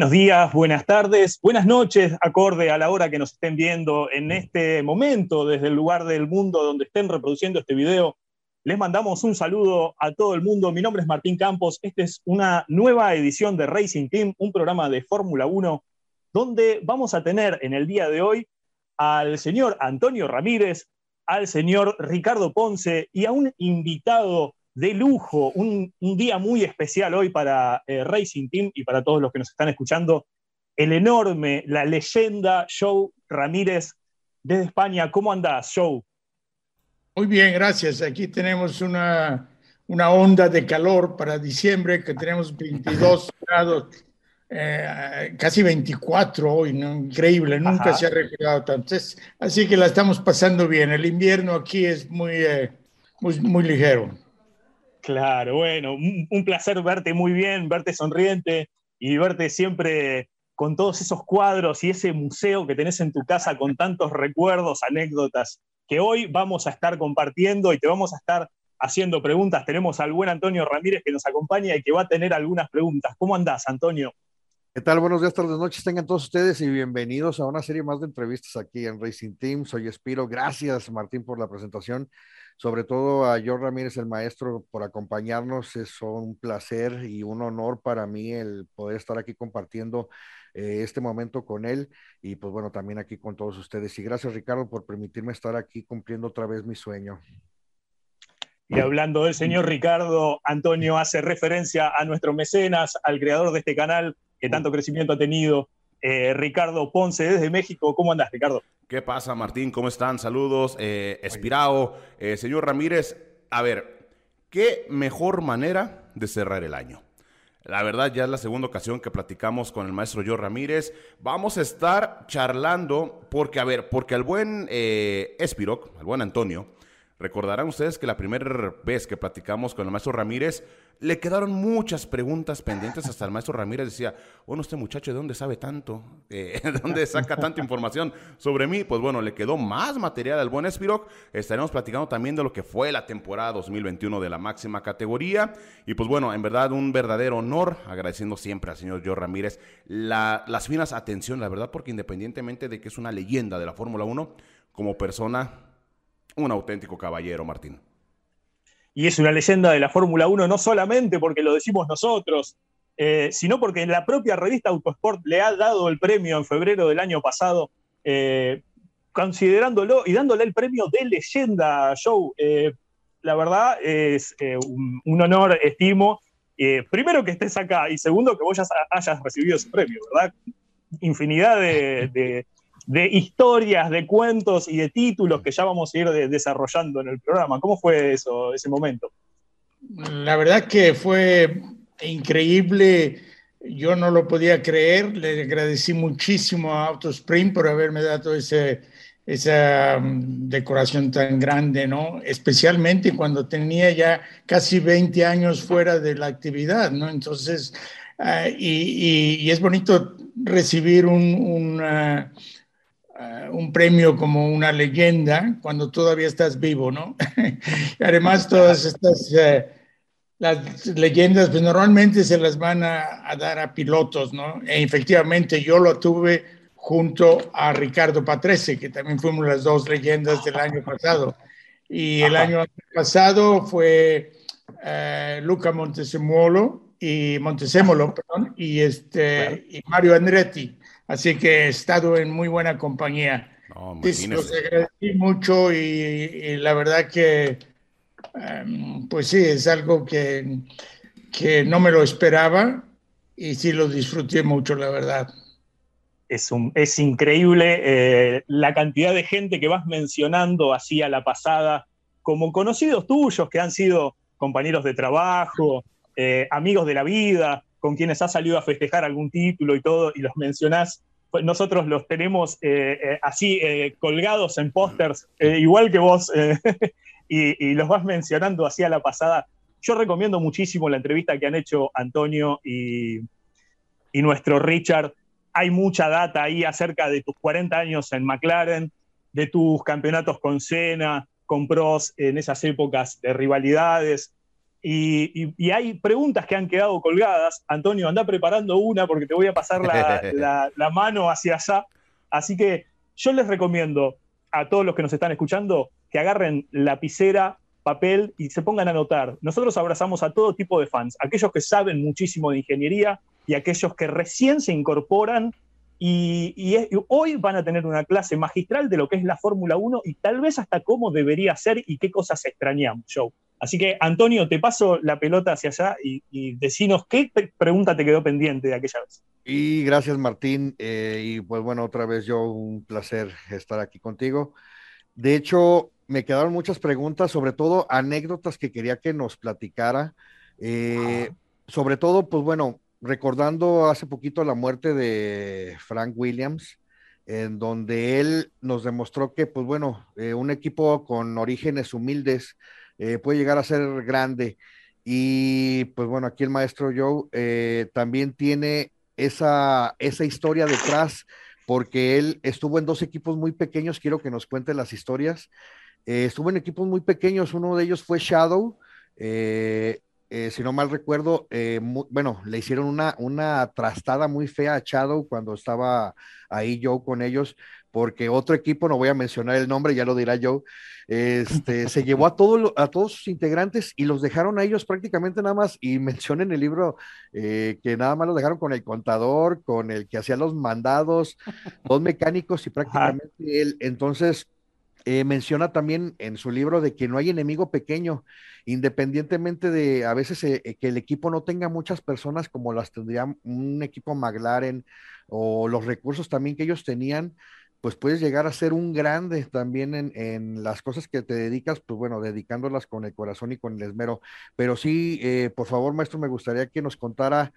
Buenos días, buenas tardes, buenas noches, acorde a la hora que nos estén viendo en este momento, desde el lugar del mundo donde estén reproduciendo este video. Les mandamos un saludo a todo el mundo. Mi nombre es Martín Campos. Esta es una nueva edición de Racing Team, un programa de Fórmula 1, donde vamos a tener en el día de hoy al señor Antonio Ramírez, al señor Ricardo Ponce y a un invitado de lujo, un, día muy especial hoy para eh, Racing Team y para todos los que nos están escuchando. El enorme, la leyenda Joe Ramírez desde España. ¿Cómo andás, Joe? Muy bien, gracias. Aquí tenemos una, una onda de calor para diciembre, que tenemos 22 grados, eh, casi 24 hoy, ¿no? increíble, nunca se ha recordado tanto. así que la estamos pasando bien. El invierno aquí es muy, eh, muy, muy ligero. Claro, bueno, un, placer verte muy bien, verte sonriente y verte siempre con todos esos cuadros y ese museo que tenés en tu casa con tantos recuerdos, anécdotas, que hoy vamos a estar compartiendo y te vamos a estar haciendo preguntas. Tenemos al buen Antonio Ramírez que nos acompaña y que va a tener algunas preguntas. ¿Cómo andás, Antonio? ¿Qué tal? Buenos días, tardes, noches. Tengan todos ustedes y bienvenidos a una serie más de entrevistas aquí en Racing Team. Soy Espiro. Gracias, Martín, por la presentación sobre todo a George Ramírez, el maestro, por acompañarnos. Es un placer y un honor para mí el poder estar aquí compartiendo eh, este momento con él y pues bueno, también aquí con todos ustedes. Y gracias Ricardo por permitirme estar aquí cumpliendo otra vez mi sueño. Y hablando del señor Ricardo, Antonio hace referencia a nuestro mecenas, al creador de este canal que tanto crecimiento ha tenido, eh, Ricardo Ponce desde México. ¿Cómo andás, Ricardo? ¿Qué pasa, Martín? ¿Cómo están? Saludos. Eh, Espirao, eh, señor Ramírez. A ver, ¿qué mejor manera de cerrar el año? La verdad, ya es la segunda ocasión que platicamos con el maestro Joe Ramírez. Vamos a estar charlando porque, a ver, porque al buen eh, Espiroc, al buen Antonio, recordarán ustedes que la primera vez que platicamos con el maestro Ramírez, le quedaron muchas preguntas pendientes. Hasta el maestro Ramírez decía, bueno, este muchacho, ¿de dónde sabe tanto? Eh, ¿De dónde saca tanta información sobre mí? Pues bueno, le quedó más material al buen Espiroc. Estaremos platicando también de lo que fue la temporada 2021 de la máxima categoría. Y pues bueno, en verdad, un verdadero honor, agradeciendo siempre al señor Joe Ramírez las finas atención, la verdad, porque independientemente de que es una leyenda de la Fórmula 1, como persona, un auténtico caballero, Martín y es una leyenda de la Fórmula 1 no solamente porque lo decimos nosotros, eh, sino porque la propia revista Autosport le ha dado el premio en febrero del año pasado, eh, considerándolo y dándole el premio de leyenda Show. Eh, la verdad es un, honor, estimo, primero que estés acá y segundo que vos ya hayas recibido ese premio, ¿verdad? Infinidad de de historias, de cuentos y de títulos que ya vamos a ir desarrollando en el programa. ¿Cómo fue eso, ese momento? La verdad que fue increíble. Yo no lo podía creer. Le agradecí muchísimo a Autospring por haberme dado ese, esa mm, decoración tan grande, ¿no? Especialmente cuando tenía ya casi 20 años fuera de la actividad, ¿no? Entonces, ah, y, es bonito recibir un, eh, un premio como una leyenda cuando todavía estás vivo, ¿no? Además, todas estas eh, las leyendas, pues normalmente se las van a, dar a pilotos, ¿no? E efectivamente yo lo tuve junto a Ricardo Patrese, que también fuimos las dos leyendas del año pasado. Y el año pasado fue eh, Luca Montesemolo y Montesemolo, perdón, y este y Mario Andretti. Así que he estado en muy buena compañía. No, los agradecí mucho y, la verdad que, em, pues sí, es algo que, que no me lo esperaba y sí lo disfruté mucho, la verdad. Es, un, es increíble eh, la cantidad de gente que vas mencionando así a la pasada, como conocidos tuyos que han sido compañeros de trabajo, eh, amigos de la vida, con quienes has salido a festejar algún título y todo, y los mencionás, pues nosotros los tenemos eh, eh, así eh, colgados en pósters, igual que vos, y, los vas mencionando así a la pasada. Yo recomiendo muchísimo la entrevista que han hecho Antonio y, y nuestro Richard. Hay mucha data ahí acerca de tus 40 años en McLaren, de tus campeonatos con Senna, con Pros en esas épocas de rivalidades, y, hay preguntas que han quedado colgadas. Antonio, anda preparando una porque te voy a pasar la, la, mano hacia allá. Así que yo les recomiendo a todos los que nos están escuchando que agarren lapicera, papel y se pongan a anotar. Nosotros abrazamos a todo tipo de fans, aquellos que saben muchísimo de ingeniería y aquellos que recién se incorporan y, hoy van a tener una clase magistral de lo que es la Fórmula 1 y tal vez hasta cómo debería ser y qué cosas extrañamos, Joe. Así que, Antonio, te paso la pelota hacia allá y, y decinos qué pregunta te quedó pendiente de aquella vez. Y gracias, Martín. Eh, y pues bueno, otra vez yo, un placer estar aquí contigo. De hecho, me quedaron muchas preguntas, sobre todo anécdotas que quería que nos platicara. Eh, sobre todo, pues bueno, recordando hace poquito la muerte de Frank Williams, en donde él nos demostró que, pues bueno, eh, un equipo con orígenes humildes eh, puede llegar a ser grande. Y pues bueno, aquí el maestro Joe eh, también tiene esa, esa historia detrás, porque él estuvo en dos equipos muy pequeños, quiero que nos cuente las historias. estuvo en equipos muy pequeños, uno de ellos fue Shadow, eh, si no mal recuerdo, eh, bueno, le hicieron una, una trastada muy fea a Shadow cuando estaba ahí Joe con ellos, porque otro equipo, no voy a mencionar el nombre, ya lo dirá Joe, este, se llevó a, todo, a todos sus integrantes y los dejaron a ellos prácticamente nada más, y menciona en el libro eh, que nada más los dejaron con el contador, con el que hacía los mandados, dos mecánicos y prácticamente él. Entonces, eh, menciona también en su libro de que no hay enemigo pequeño, independientemente de a veces eh, eh, que el equipo no tenga muchas personas como las tendría un equipo McLaren o los recursos también que ellos tenían, pues puedes llegar a ser un grande también en, las cosas que te dedicas, pues bueno, dedicándolas con el corazón y con el esmero. Pero sí, por favor, maestro, me gustaría que nos contara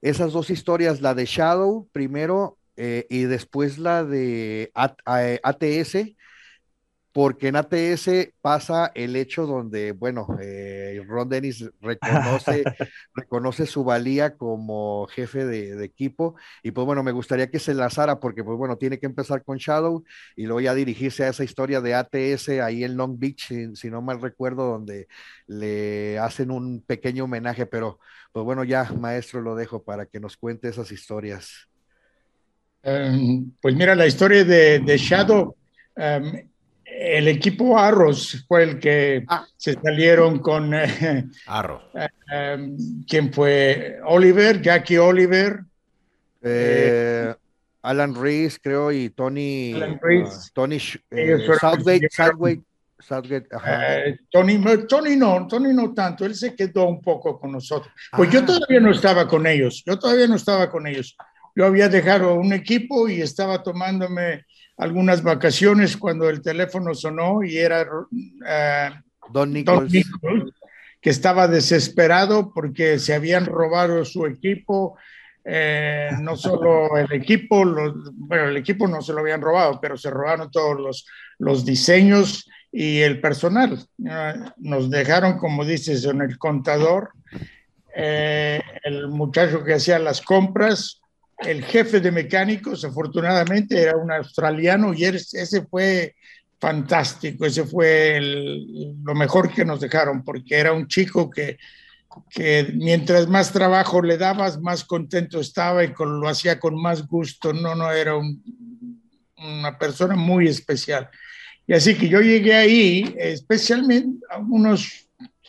esas dos historias, la de Shadow primero y después la de ATS porque en ATS pasa el hecho donde, bueno, eh, Ron Dennis reconoce, reconoce su valía como jefe de, equipo y pues bueno, me gustaría que se enlazara porque pues bueno, tiene que empezar con Shadow y luego ya dirigirse a esa historia de ATS ahí en Long Beach, si, no mal recuerdo, donde le hacen un pequeño homenaje, pero pues bueno, ya maestro lo dejo para que nos cuente esas historias. Em, pues mira, la historia de, Shadow... Em, el equipo Arros fue el que ah. se salieron con... Eh, Arros. Eh, ¿Quién fue? Oliver, Jackie Oliver. Eh, Alan Reese, creo, y Tony... Alan Reese. Tony Southgate, Southgate, Southgate Tony, Tony no, Tony no tanto, él se quedó un poco con nosotros. Pues yo ah. todavía no estaba con ellos, yo todavía no estaba con ellos. Yo había dejado un equipo y estaba tomándome algunas vacaciones cuando el teléfono sonó y era eh, Don, Nichols. que estaba desesperado porque se habían robado su equipo. Eh, no solo el equipo, bueno, el equipo no se lo habían robado, pero se robaron todos los, los diseños y el personal. nos dejaron, como dices, en el contador. Eh, el muchacho que hacía las compras el jefe de mecánicos, afortunadamente, era un australiano y ese fue fantástico, ese fue lo mejor que nos dejaron, porque era un chico que, que mientras más trabajo le dabas, más contento estaba y lo hacía con más gusto. No, no, era una persona muy especial. Y así que yo llegué ahí, especialmente unos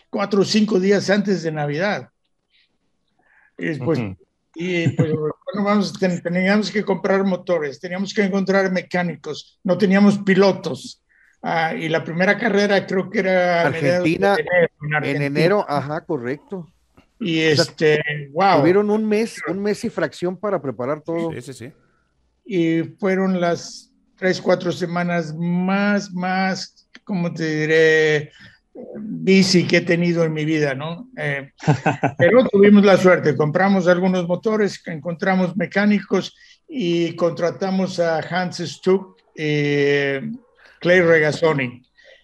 cuatro o cinco días antes de Navidad. Y después, y pues, bueno, vamos, teníamos que comprar motores, teníamos que encontrar mecánicos, no teníamos pilotos. Ah, y la primera carrera creo que era Argentina, en, enero, ajá, correcto. Y este, wow. Tuvieron un mes, un mes y fracción para preparar todo. Sí, sí, sí. Y fueron las tres, cuatro semanas más, más, ¿cómo te diré? Bici que he tenido en mi vida, ¿no? Eh, pero tuvimos la suerte, compramos algunos motores, encontramos mecánicos y contratamos a Hans Stuck y Clay Regazzoni,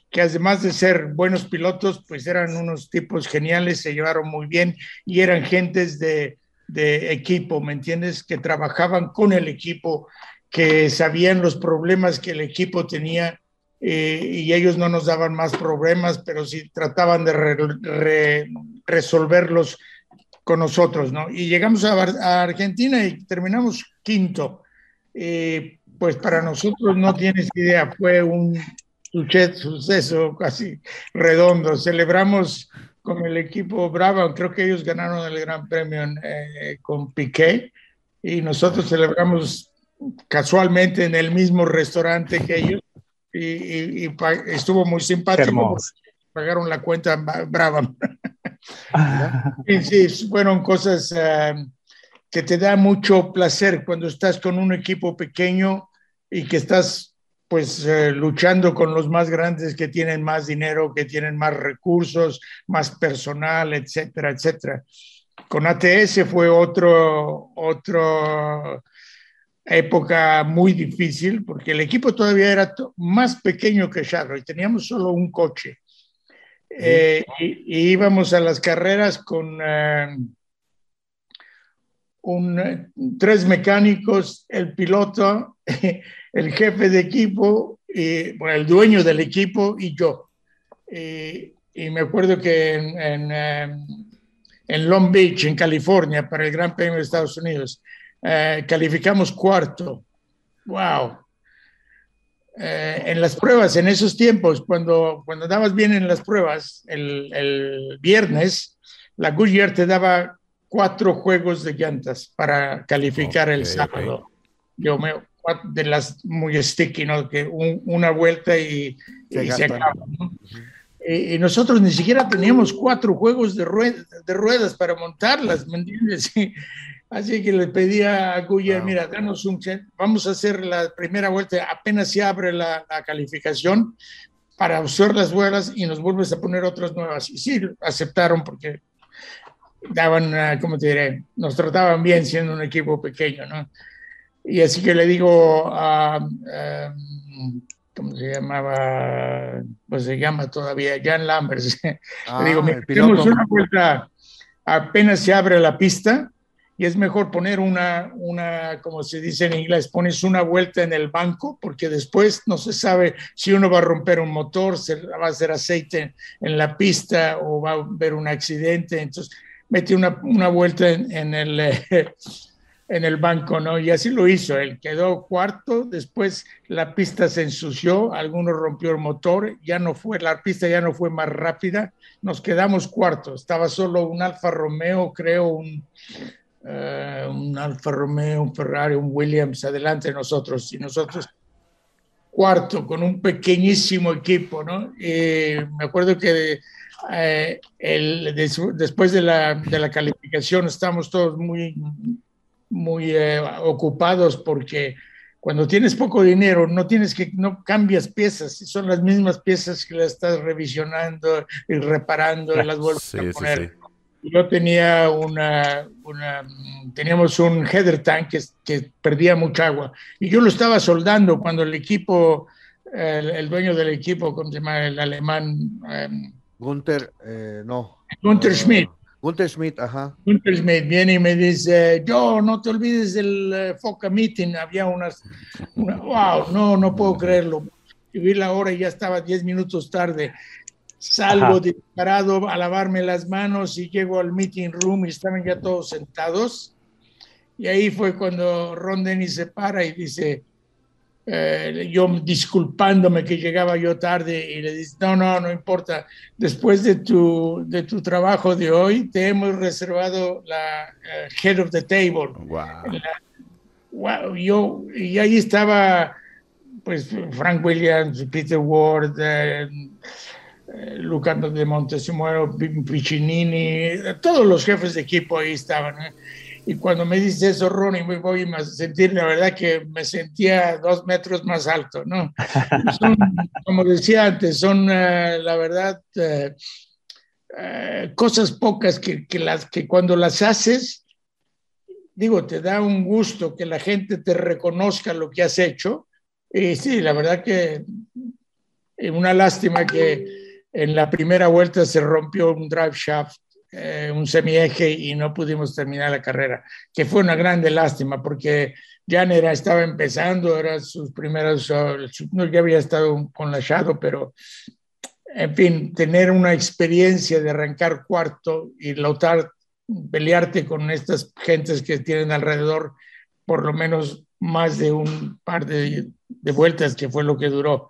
que además de ser buenos pilotos, pues eran unos tipos geniales, se llevaron muy bien y eran gentes de, de equipo, ¿me entiendes? Que trabajaban con el equipo, que sabían los problemas que el equipo tenía y ellos no nos daban más problemas, pero sí trataban de resolverlos con nosotros, ¿no? Y llegamos a, Argentina y terminamos quinto. pues para nosotros no tienes idea, fue un suceso casi redondo. Celebramos con el equipo Bravo, creo que ellos ganaron el Gran Premio eh, con Piqué y nosotros celebramos casualmente en el mismo restaurante que ellos y, estuvo muy simpático. Pagaron la cuenta brava. sí, sí, fueron cosas eh, que te da mucho placer cuando estás con un equipo pequeño y que estás pues eh, luchando con los más grandes que tienen más dinero, que tienen más recursos, más personal, etcétera, etcétera. Con ATS fue otro, otro época muy difícil porque el equipo todavía era más pequeño que y teníamos solo un coche. Eh, y, íbamos a las carreras con eh, un, tres mecánicos, el piloto el jefe de equipo, y, bueno, el dueño del equipo y yo. Y, me acuerdo que en, em, en, Long Beach, en California, para el Gran Premio de Estados Unidos, eh, calificamos cuarto. ¡Wow! Eh, en las pruebas, en esos tiempos, cuando, cuando dabas bien en las pruebas, el, el viernes, la Goodyear te daba cuatro juegos de llantas para calificar el sábado. Yo me, de las muy sticky, ¿no? Que una vuelta y, se, acaba. y, nosotros ni siquiera teníamos cuatro juegos de, de ruedas para montarlas, ¿me entiendes? Así que le pedí a Guyer, mira, danos un vamos a hacer la primera vuelta, apenas se abre la, calificación para usar las vuelas y nos vuelves a poner otras nuevas. Y sí, aceptaron porque daban, ah, ¿cómo te diré? Nos trataban bien siendo un equipo pequeño, ¿no? Y así que le digo a, ¿cómo se llamaba? Pues se llama todavía Jan Lambert. le digo, ah, tenemos una vuelta, apenas se abre la pista y es mejor poner una, una, como se dice en inglés, pones una vuelta en el banco porque después no se sabe si uno va a romper un motor, se va a hacer aceite en la pista o va a haber un accidente. Entonces, mete una, una vuelta en, en el en el banco, ¿no? Y así lo hizo, él quedó cuarto, después la pista se ensució, algunos rompió el motor, ya no fue, la pista ya no fue más rápida, nos quedamos cuarto, estaba solo un Alfa Romeo, creo, un, eh, un Alfa Romeo, un Ferrari, un Williams adelante de nosotros, y nosotros cuarto con un pequeñísimo equipo, ¿no? Y me acuerdo que eh, el, después de la, de la calificación estamos todos muy muy eh, ocupados porque cuando tienes poco dinero no tienes que no cambias piezas. Son las mismas piezas que las estás revisionando y reparando y las vuelves a poner yo tenía una, una, teníamos un header tank que, que, perdía mucha agua y yo lo estaba soldando cuando el equipo el, dueño del equipo ¿cómo se llama? el alemán um, Gunther eh, no Gunther Schmidt Gunther Schmidt, ajá. Gunther Schmidt viene y me dice, yo, no te olvides del eh, FOCA Meeting, había unas, wow, no, no puedo creerlo. Y vi la hora y ya estaba 10 minutos tarde. Salgo disparado a lavarme las manos y llego al meeting room y estaban ya todos sentados. Y ahí fue cuando Ron Dennis se para y dice, eh, yo disculpándome que llegaba yo tarde y le dice, no, no, no importa, después de tu, de tu trabajo de hoy, te hemos reservado la eh, head of the table. Wow. yo, y ahí estaba, pues, Frank Williams, Peter Ward, eh Lucano de Montesimuero, Piccinini, todos los jefes de equipo ahí estaban. Y cuando me dice eso, Ronnie, me voy a sentir, la verdad que me sentía dos metros más alto, ¿no? como decía antes, son, eh, la verdad, eh, eh, cosas pocas que, que, las, que cuando las haces, digo, te da un gusto que la gente te reconozca lo que has hecho. Y sí, la verdad que una lástima que en la primera vuelta se rompió un drive shaft eh, un semieje y no pudimos terminar la carrera, que fue una grande lástima porque Jan era, estaba empezando, era sus primeras, no ya había estado con la Shadow, pero en fin, tener una experiencia de arrancar cuarto y lotar, pelearte con estas gentes que tienen alrededor por lo menos más de un par de, de vueltas, que fue lo que duró.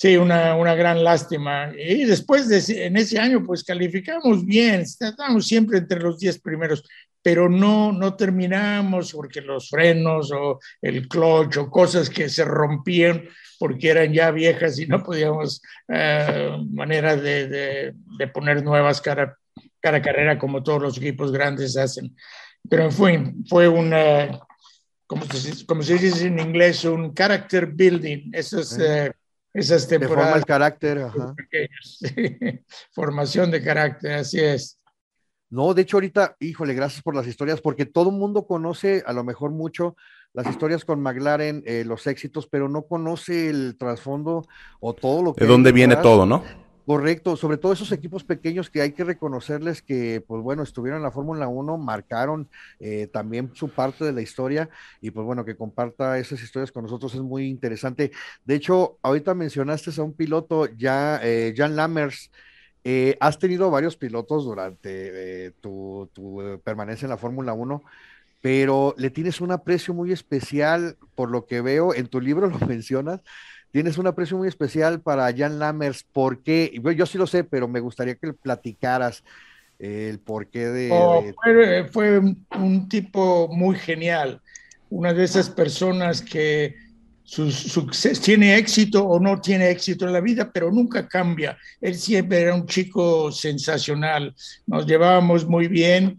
Sí, una, una, gran lástima. Y después de en ese año, pues calificamos bien, estábamos siempre entre los 10 primeros, pero no, no terminamos porque los frenos o el clutch o cosas que se rompían porque eran ya viejas y no podíamos, eh, manera de, de, de, poner nuevas cara, cara carrera como todos los equipos grandes hacen. Pero fue, fue una, como se, como se dice en inglés, un character building. Eso es... Eh, esas temporadas. forma el carácter. Ajá. Formación de carácter, así es. No, de hecho ahorita, híjole, gracias por las historias, porque todo el mundo conoce a lo mejor mucho las historias con McLaren, eh, los éxitos, pero no conoce el trasfondo o todo lo que... De dónde viene todo, ¿no? Correcto, sobre todo esos equipos pequeños que hay que reconocerles que, pues bueno, estuvieron en la Fórmula 1, marcaron eh, también su parte de la historia y pues bueno, que comparta esas historias con nosotros es muy interesante. De hecho, ahorita mencionaste a un piloto, ya, eh, Jan Lammers, eh, has tenido varios pilotos durante eh, tu, tu, permanencia en la Fórmula 1, pero le tienes un aprecio muy especial, por lo que veo, en tu libro lo mencionas, tienes un aprecio muy especial para Jan Lammers. ¿Por qué? Yo sí lo sé, pero me gustaría que platicaras el porqué de... Oh, fue, fue, un tipo muy genial, una de esas personas que su, su, tiene éxito o no tiene éxito en la vida, pero nunca cambia. Él siempre era un chico sensacional, nos llevábamos muy bien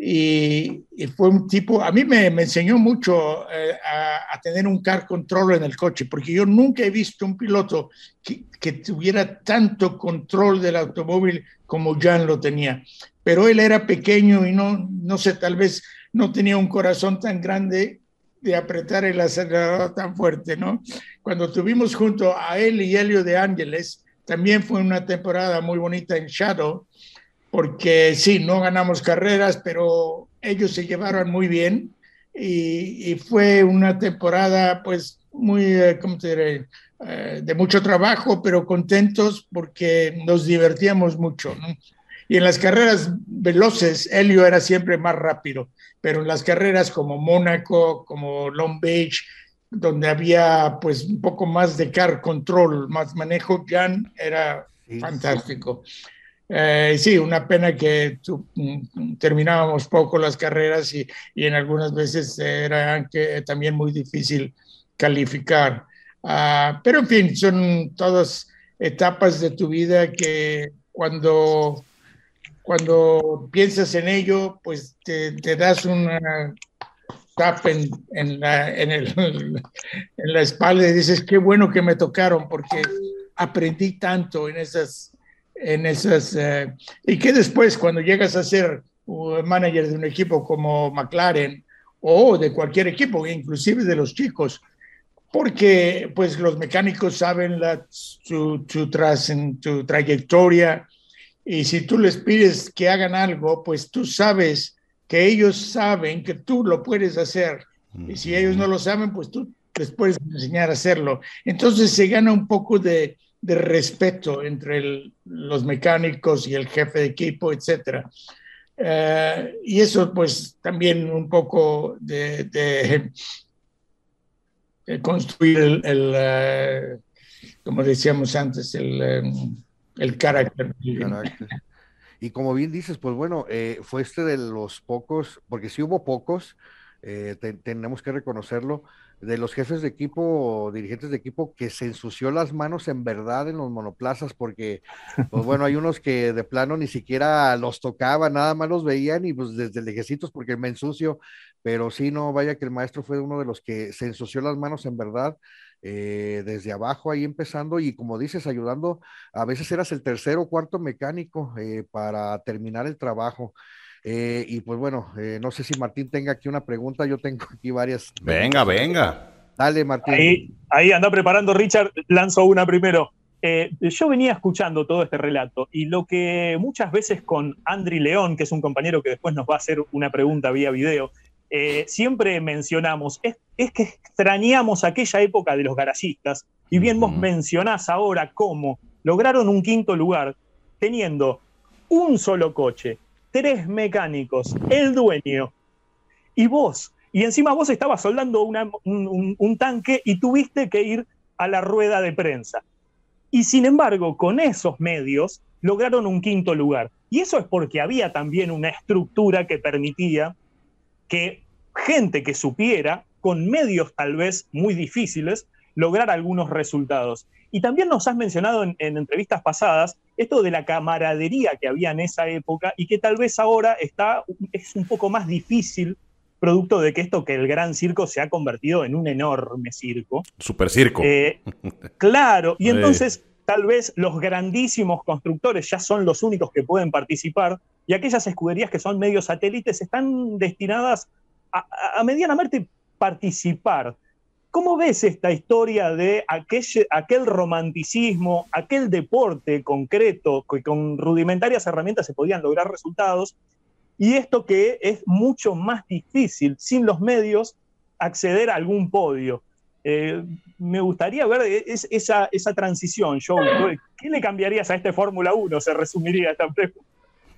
y, y, fue un tipo, a mí me, me enseñó mucho eh, a, a, tener un car control en el coche, porque yo nunca he visto un piloto que, que, tuviera tanto control del automóvil como Jan lo tenía. Pero él era pequeño y no, no sé, tal vez no tenía un corazón tan grande de apretar el acelerador tan fuerte, ¿no? Cuando tuvimos junto a él y Helio de Ángeles, también fue una temporada muy bonita en Shadow, porque sí, no ganamos carreras, pero ellos se llevaron muy bien y, y fue una temporada pues muy, eh, ¿cómo te diré? Eh, de mucho trabajo, pero contentos porque nos divertíamos mucho. ¿no? Y en las carreras veloces, Helio era siempre más rápido, pero en las carreras como Mónaco, como Long Beach, donde había pues un poco más de car control, más manejo, Jan era sí, fantástico. Sí. Eh, sí, una pena que tu, mm, terminábamos poco las carreras y, y, en algunas veces era que, también muy difícil calificar. Uh, pero en fin, son todas etapas de tu vida que cuando, cuando piensas en ello, pues te, te das una tap en, en, la, en, el, en la espalda y dices, qué bueno que me tocaron porque aprendí tanto en esas en esas eh, y que después cuando llegas a ser manager de un equipo como McLaren o de cualquier equipo, inclusive de los chicos, porque pues los mecánicos saben la, su, su, tras, su trayectoria y si tú les pides que hagan algo, pues tú sabes que ellos saben que tú lo puedes hacer y si ellos no lo saben, pues tú les puedes enseñar a hacerlo. Entonces se gana un poco de, de respeto entre los mecánicos y el jefe de equipo, etcétera. Uh, y eso, pues, también un poco de, construir el, uh, como decíamos antes, el, um, el carácter. Y como bien dices, pues bueno, eh, fue este de los pocos, porque sí hubo pocos, eh, te, tenemos que reconocerlo, de los jefes de equipo, dirigentes de equipo, que se ensució las manos en verdad en los monoplazas, porque, pues bueno, hay unos que de plano ni siquiera los tocaban, nada más los veían y pues desde lejecitos porque me ensucio, pero sí, no, vaya que el maestro fue uno de los que se ensució las manos en verdad. Eh, desde abajo ahí empezando y como dices, ayudando, a veces eras el tercero o cuarto mecánico eh, para terminar el trabajo. Eh, y pues bueno, eh, no sé si Martín tenga aquí una pregunta, yo tengo aquí varias. Venga, venga. Dale, Martín. Ahí, ahí anda preparando Richard, lanzo una primero. eh, yo venía escuchando todo este relato y lo que muchas veces con Andri León, que es un compañero que después nos va a hacer una pregunta vía video, eh, siempre mencionamos, es, que extrañamos aquella época de los garayistas y bien vos mencionás ahora cómo lograron un quinto lugar teniendo un solo coche, tres mecánicos, el dueño y vos. Y encima vos estabas soldando un tanque y tuviste que ir a la rueda de prensa. Y sin embargo, con esos medios lograron un quinto lugar. Y eso es porque había también una estructura que permitía que gente que supiera, con medios tal vez muy difíciles, lograr algunos resultados. Y también nos has mencionado en, entrevistas pasadas esto de la camaradería que había en esa época y que tal vez ahora está, es un poco más difícil, producto de que esto que el gran circo se ha convertido en un enorme circo. Super circo. Eh, claro, y entonces tal vez los grandísimos constructores ya son los únicos que pueden participar y aquellas escuderías que son medios satélites están destinadas a, medianamente participar. ¿Cómo ves esta historia de aquel, romanticismo, aquel deporte concreto que con rudimentarias herramientas se podían lograr resultados y esto que es mucho más difícil sin los medios acceder a algún podio? Eh, me gustaría ver esa, esa transición, Joe. ¿Qué le cambiarías a este Fórmula 1? Se resumiría esta pregunta.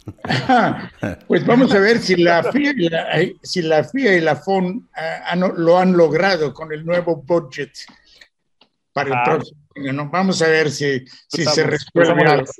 pues vamos a ver si la FIA y la, eh, si la, FIA y la FON eh, lo han logrado con el nuevo budget para el ah. próximo año. Vamos a ver si, si se resuelve algo.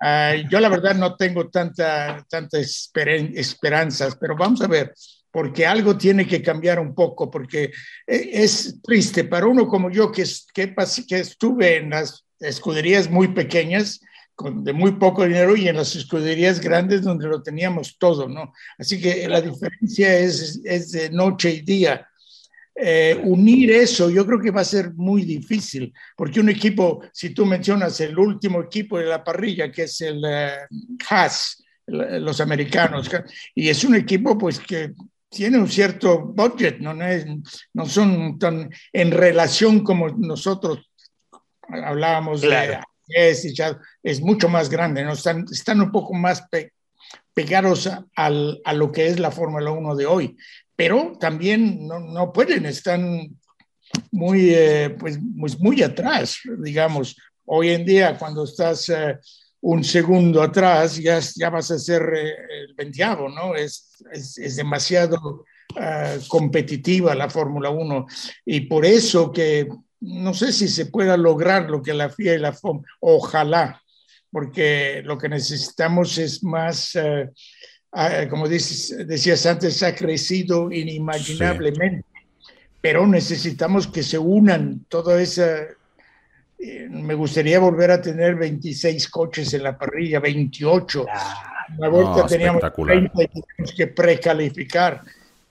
Ah, yo la verdad no tengo tanta, tantas esperanzas, pero vamos a ver porque algo tiene que cambiar un poco, porque eh, es triste para uno como yo que, que, que estuve en las escuderías muy pequeñas, con, de muy poco dinero, y en las escuderías grandes donde lo teníamos todo, ¿no? Así que la diferencia es, es de noche y día. Eh, unir eso yo creo que va a ser muy difícil, porque un equipo, si tú mencionas el último equipo de la parrilla, que es el uh, Haas, los americanos, y es un equipo pues que tiene un cierto budget, no, es, no son tan en relación como nosotros hablábamos de es, es mucho más grande, ¿no? están, están un poco más pegados al, a lo que es la Fórmula 1 de hoy, pero también no, no pueden, están muy, eh, pues, muy, muy, atrás, digamos. Hoy en día, cuando estás eh, un segundo atrás, ya, ya vas a ser eh, el veintiavo, ¿no? Es, es, demasiado ah, competitiva la Fórmula 1 y por eso que no sé si se pueda lograr lo que la FIA y la FOM, ojalá, porque lo que necesitamos es más, eh, ah, como dices, decías antes, ha crecido inimaginablemente, pero necesitamos que se unan toda esa eh, me gustaría volver a tener 26 coches en la parrilla, 28. la vuelta teníamos 30 y teníamos que precalificar.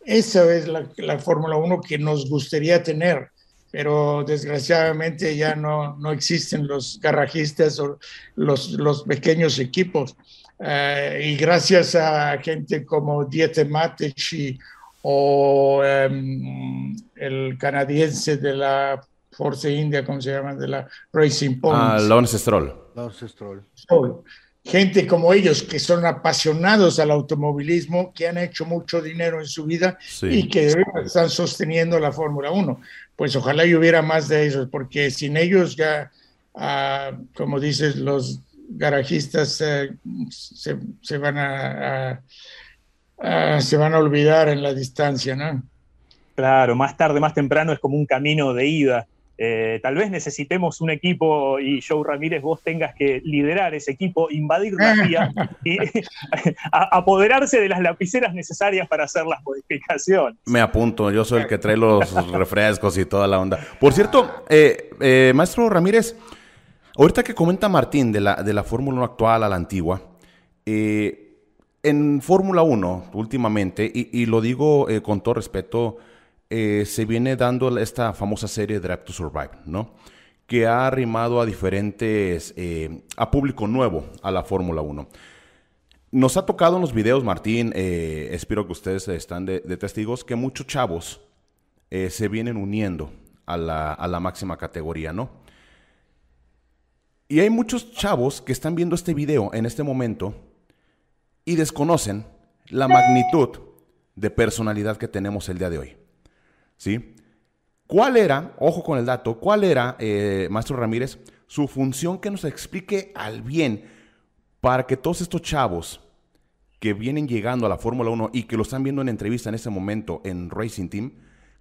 Esa es la, la Fórmula 1 que nos gustaría tener, pero desgraciadamente ya no, no existen los garrajistas o los, los pequeños equipos. Eh, y gracias a gente como Dieter Matic o em, el canadiense de la Force India, ¿cómo se llama? De la Racing Point. Ah, Lawrence Stroll. Lawrence Stroll. Gente como ellos que son apasionados al automovilismo, que han hecho mucho dinero en su vida y que están sosteniendo la Fórmula 1. Pues ojalá y hubiera más de ellos, porque sin ellos ya, ah, como dices, los garajistas eh, se, van a, se van a olvidar en la distancia, ¿no? Claro, más tarde, más temprano es como un camino de ida. Eh, tal vez necesitemos un equipo y Joe Ramírez vos tengas que liderar ese equipo, invadir la vía y apoderarse de las lapiceras necesarias para hacer las modificaciones. Me apunto, yo soy el que trae los refrescos y toda la onda. Por cierto, eh, eh, maestro Ramírez, ahorita que comenta Martín de la, de la Fórmula 1 actual a la antigua, en Fórmula 1 últimamente, y, lo digo con todo respeto, eh, se viene dando esta famosa serie Drive to Survive, ¿no? Que ha arrimado a diferentes, eh, a público nuevo a la Fórmula 1. Nos ha tocado en los videos, Martín, eh, espero que ustedes están de, testigos, que muchos chavos se vienen uniendo a la, máxima categoría, ¿no? Y hay muchos chavos que están viendo este video en este momento y desconocen la magnitud de personalidad que tenemos el día de hoy. ¿Sí? ¿Cuál era, ojo con el dato, cuál era, eh, Maestro Ramírez, su función que nos explique al bien para que todos estos chavos que vienen llegando a la Fórmula 1 y que lo están viendo en entrevista en este momento en Racing Team,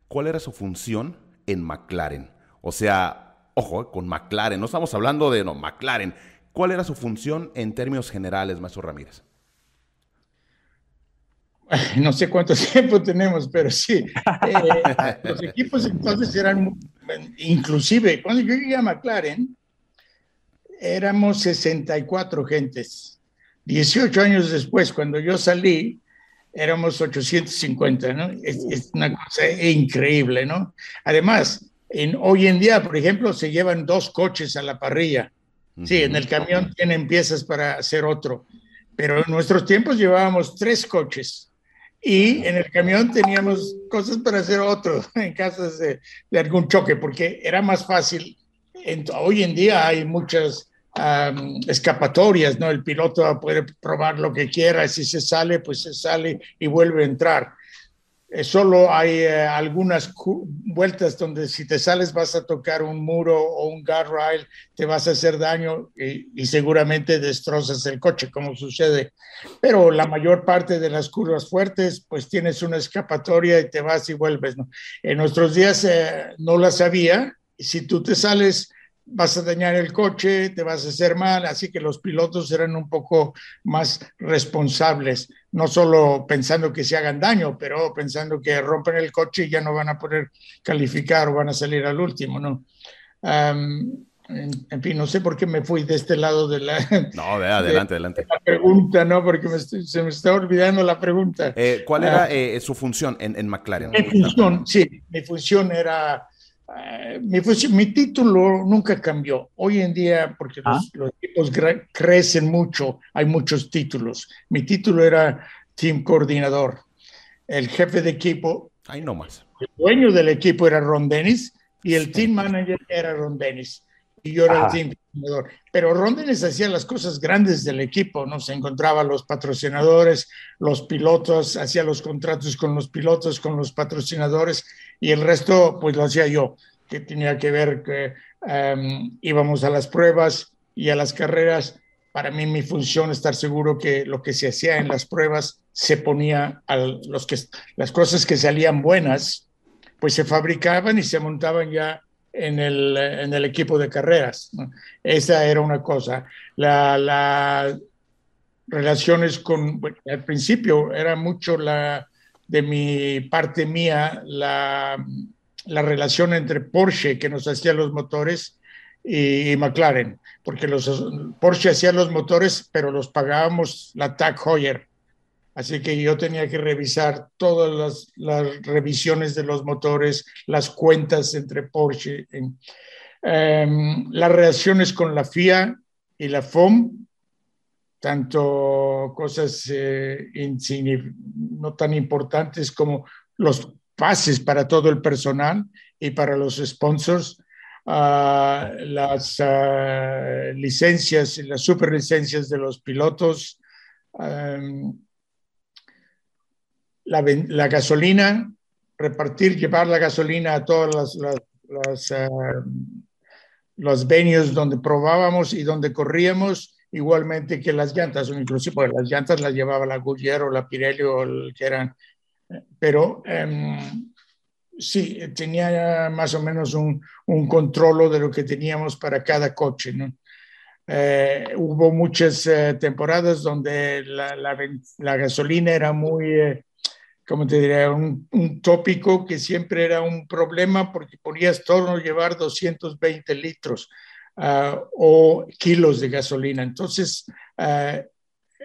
cuál era su función en McLaren? O sea, ojo, con McLaren, no estamos hablando de, no, McLaren. ¿Cuál era su función en términos generales, Maestro Ramírez? no sé cuánto tiempo tenemos, pero sí. Eh, los equipos entonces eran, inclusive, cuando yo llegué a McLaren, éramos 64 gentes. 18 años después, cuando yo salí, éramos 850, ¿no? Es, una cosa increíble, ¿no? Además, en, hoy en día, por ejemplo, se llevan dos coches a la parrilla. Sí, en el camión tienen piezas para hacer otro, pero en nuestros tiempos llevábamos tres coches y en el camión teníamos cosas para hacer otro en caso de, algún choque, porque era más fácil. hoy en día hay muchas escapatorias, ¿no? El piloto puede probar lo que quiera, si se sale, pues se sale y vuelve a entrar. Eh, solo hay eh, algunas vueltas donde si te sales vas a tocar un muro o un guardrail, te vas a hacer daño y, seguramente destrozas el coche, como sucede. Pero la mayor parte de las curvas fuertes, pues tienes una escapatoria y te vas y vuelves. En nuestros días eh, no las había. Si tú te sales vas a dañar el coche, te vas a hacer mal, así que los pilotos eran un poco más responsables, no solo pensando que se hagan daño, pero pensando que rompen el coche y ya no van a poder calificar o van a salir al último, ¿no? en, fin, no sé por qué me fui de este lado de la... No, de, adelante, adelante. la pregunta, ¿no? Porque se me está olvidando la pregunta. Eh, ¿Cuál era ah. eh, su función en, en McLaren? Mi función, sí, mi función era eh, mi, título nunca cambió. Hoy en día, porque los, ah. equipos crecen mucho, hay muchos títulos. Mi título era team coordinador. El jefe de equipo, Ahí no más. el dueño del equipo era Ron Dennis y el team manager era Ron Dennis. Y yo era el team coordinador. Pero Ron Dennis hacía las cosas grandes del equipo, ¿no? Se encontraba los patrocinadores, los pilotos, hacía los contratos con los pilotos, con los patrocinadores y el resto pues lo hacía yo, que tenía que ver que em, íbamos a las pruebas y a las carreras. Para mí mi función estar seguro que lo que se hacía en las pruebas se ponía a los que las cosas que salían buenas, pues se fabricaban y se montaban ya en el, en el equipo de carreras. Esa era una cosa. Las la relaciones con, al principio era mucho la, de mi parte mía la, la relación entre Porsche, que nos hacía los motores, y, McLaren, porque los, Porsche hacía los motores, pero los pagábamos la TAG Heuer. Así que yo tenía que revisar todas las, revisiones de los motores, las cuentas entre Porsche, em, las relaciones con la FIA y la FOM, tanto cosas eh, no tan importantes como los pases para todo el personal y para los sponsors, ah, las uh, licencias, las superlicencias de los pilotos, la, gasolina, repartir, llevar la gasolina a todas las, las, los venues donde probábamos y donde corríamos igualmente que las llantas, inclusive las llantas las llevaba la Goodyear o la Pirelli o el que eran, pero em, sí, tenía más o menos un, un control de lo que teníamos para cada coche, ¿no? Eh, hubo muchas eh, temporadas donde la, la, gasolina era muy, eh, como te diría, un, un, tópico que siempre era un problema porque ponías todo llevar 220 litros. Ah, o kilos de gasolina. Entonces, ah,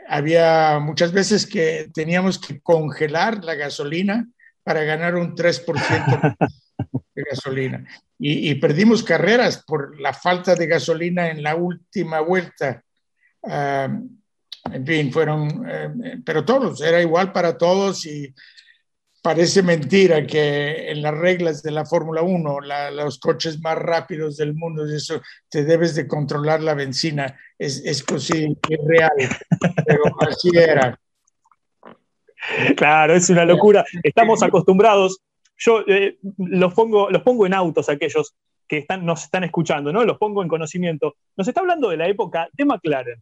había muchas veces que teníamos que congelar la gasolina para ganar un 3% de gasolina. Y, perdimos carreras por la falta de gasolina en la última vuelta. Ah, en fin, fueron, eh, pero todos, era igual para todos y parece mentira que en las reglas de la Fórmula 1, los coches más rápidos del mundo, eso te debes de controlar la benzina. Es, es posible, es real, pero así era. Claro, es una locura. Estamos acostumbrados. Yo eh, los, pongo, los pongo en autos aquellos que están, nos están escuchando, ¿no? Los pongo en conocimiento. Nos está hablando de la época de McLaren,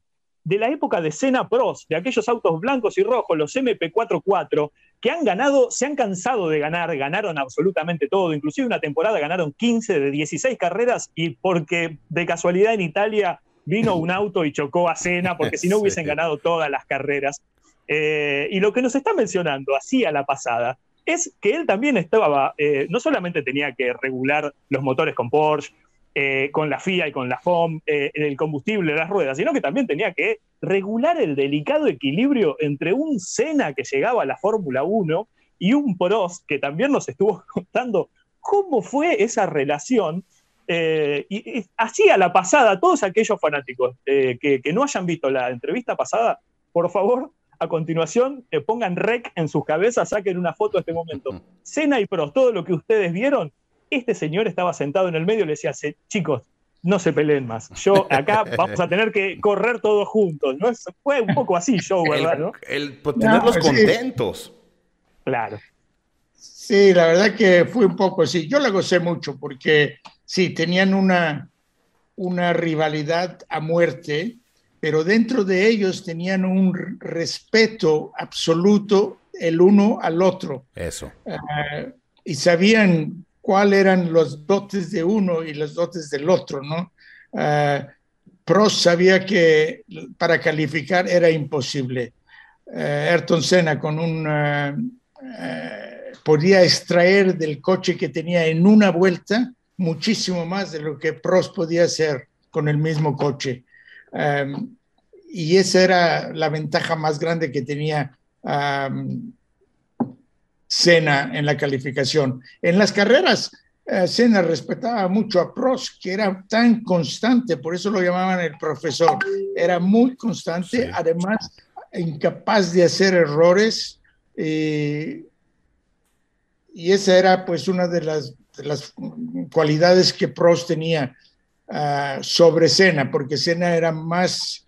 de la época de Senna Pros, de aquellos autos blancos y rojos, los MP44, que han ganado, se han cansado de ganar, ganaron absolutamente todo, inclusive una temporada ganaron 15 de 16 carreras y porque de casualidad en Italia vino un auto y chocó a Senna, porque si no hubiesen ganado todas las carreras. Eh, y lo que nos está mencionando así a la pasada es que él también estaba, eh, no solamente tenía que regular los motores con Porsche, eh, con la FIA y con la FOM, el combustible, las ruedas, sino que también tenía que regular el delicado equilibrio entre un Senna que llegaba a la Fórmula 1 y un Prost que también nos estuvo contando cómo fue esa relación. Eh, y, así a la pasada, todos aquellos fanáticos eh, que, no hayan visto la entrevista pasada, por favor, a continuación eh, pongan rec en sus cabezas, saquen una foto de este momento. Senna y Prost, todo lo que ustedes vieron, este señor estaba sentado en el medio y le decía, chicos, no se peleen más. Yo acá vamos a tener que correr todos juntos. ¿no? Fue un poco así show, ¿verdad? El, tenerlos contentos. Claro. Sí, la verdad que fue un poco así. Yo la gocé mucho porque sí, tenían una, una rivalidad a muerte, pero dentro de ellos tenían un respeto absoluto el uno al otro. Eso. Ah, y sabían cuáles eran los dotes de uno y los dotes del otro, ¿no? Uh, Prost sabía que para calificar era imposible. Uh, Ayrton Senna con un uh, podía extraer del coche que tenía en una vuelta muchísimo más de lo que Prost podía hacer con el mismo coche. Y esa era la ventaja más grande que tenía Senna en la calificación. En las carreras, eh, Senna respetaba mucho a Prost, que era tan constante, por eso lo llamaban el profesor. Era muy constante, además incapaz de hacer errores. Eh, y esa era pues una de las, las cualidades que Prost tenía uh, sobre Senna, porque Senna era más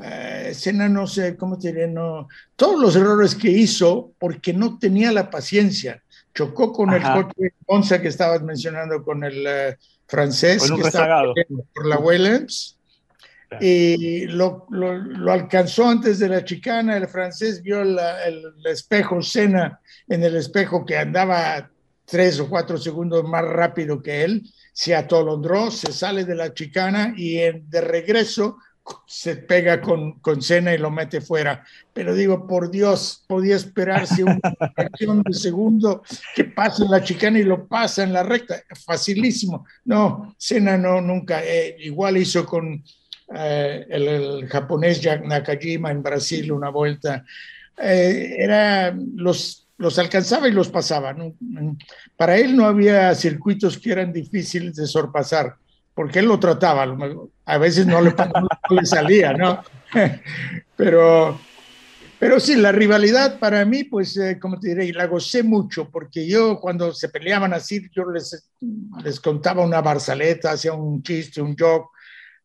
eh, Senna no sé cómo te diré, no, todos los errores que hizo porque no tenía la paciencia. Chocó con el coche Monza que estabas mencionando, con el eh, francés que estaba por la Williams. Y lo, lo, alcanzó antes de la chicana, el francés vio el, espejo Senna en el espejo que andaba tres o cuatro segundos más rápido que él, se atolondró, se sale de la chicana y de regreso se pega con, con Cena y lo mete fuera. Pero digo, por Dios, podía esperarse una fracción de segundo que pase la chicana y lo pasa en la recta. Facilísimo. No, Cena no, nunca. Eh, igual hizo con eh, el, japonés Jack Nakajima en Brasil una vuelta. Eh, era los, los alcanzaba y los pasaba. Para él no había circuitos que eran difíciles de sorpasar porque él lo trataba, a veces no le, salía, ¿no? pero, pero sí, la rivalidad para mí, pues, eh, como te diré, la gocé mucho, porque yo cuando se peleaban así, yo les, les contaba una barzaleta, hacía un chiste, un joke,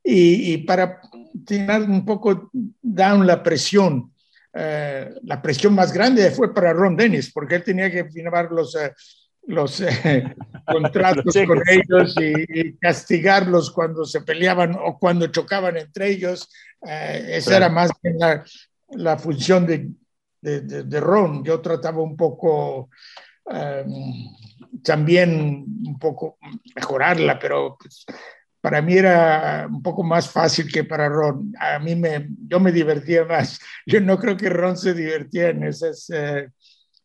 y, para tener un poco down la presión. Eh, la presión más grande fue para Ron Dennis, porque él tenía que firmar los... Eh, los eh, contratos con ellos y, castigarlos cuando se peleaban o cuando chocaban entre ellos. Eh, esa era más bien la, la función de, de, de, Ron. Yo trataba un poco em, también un poco mejorarla, pero pues, para mí era un poco más fácil que para Ron. A mí me, yo me divertía más. Yo no creo que Ron se divertía en, esas, eh,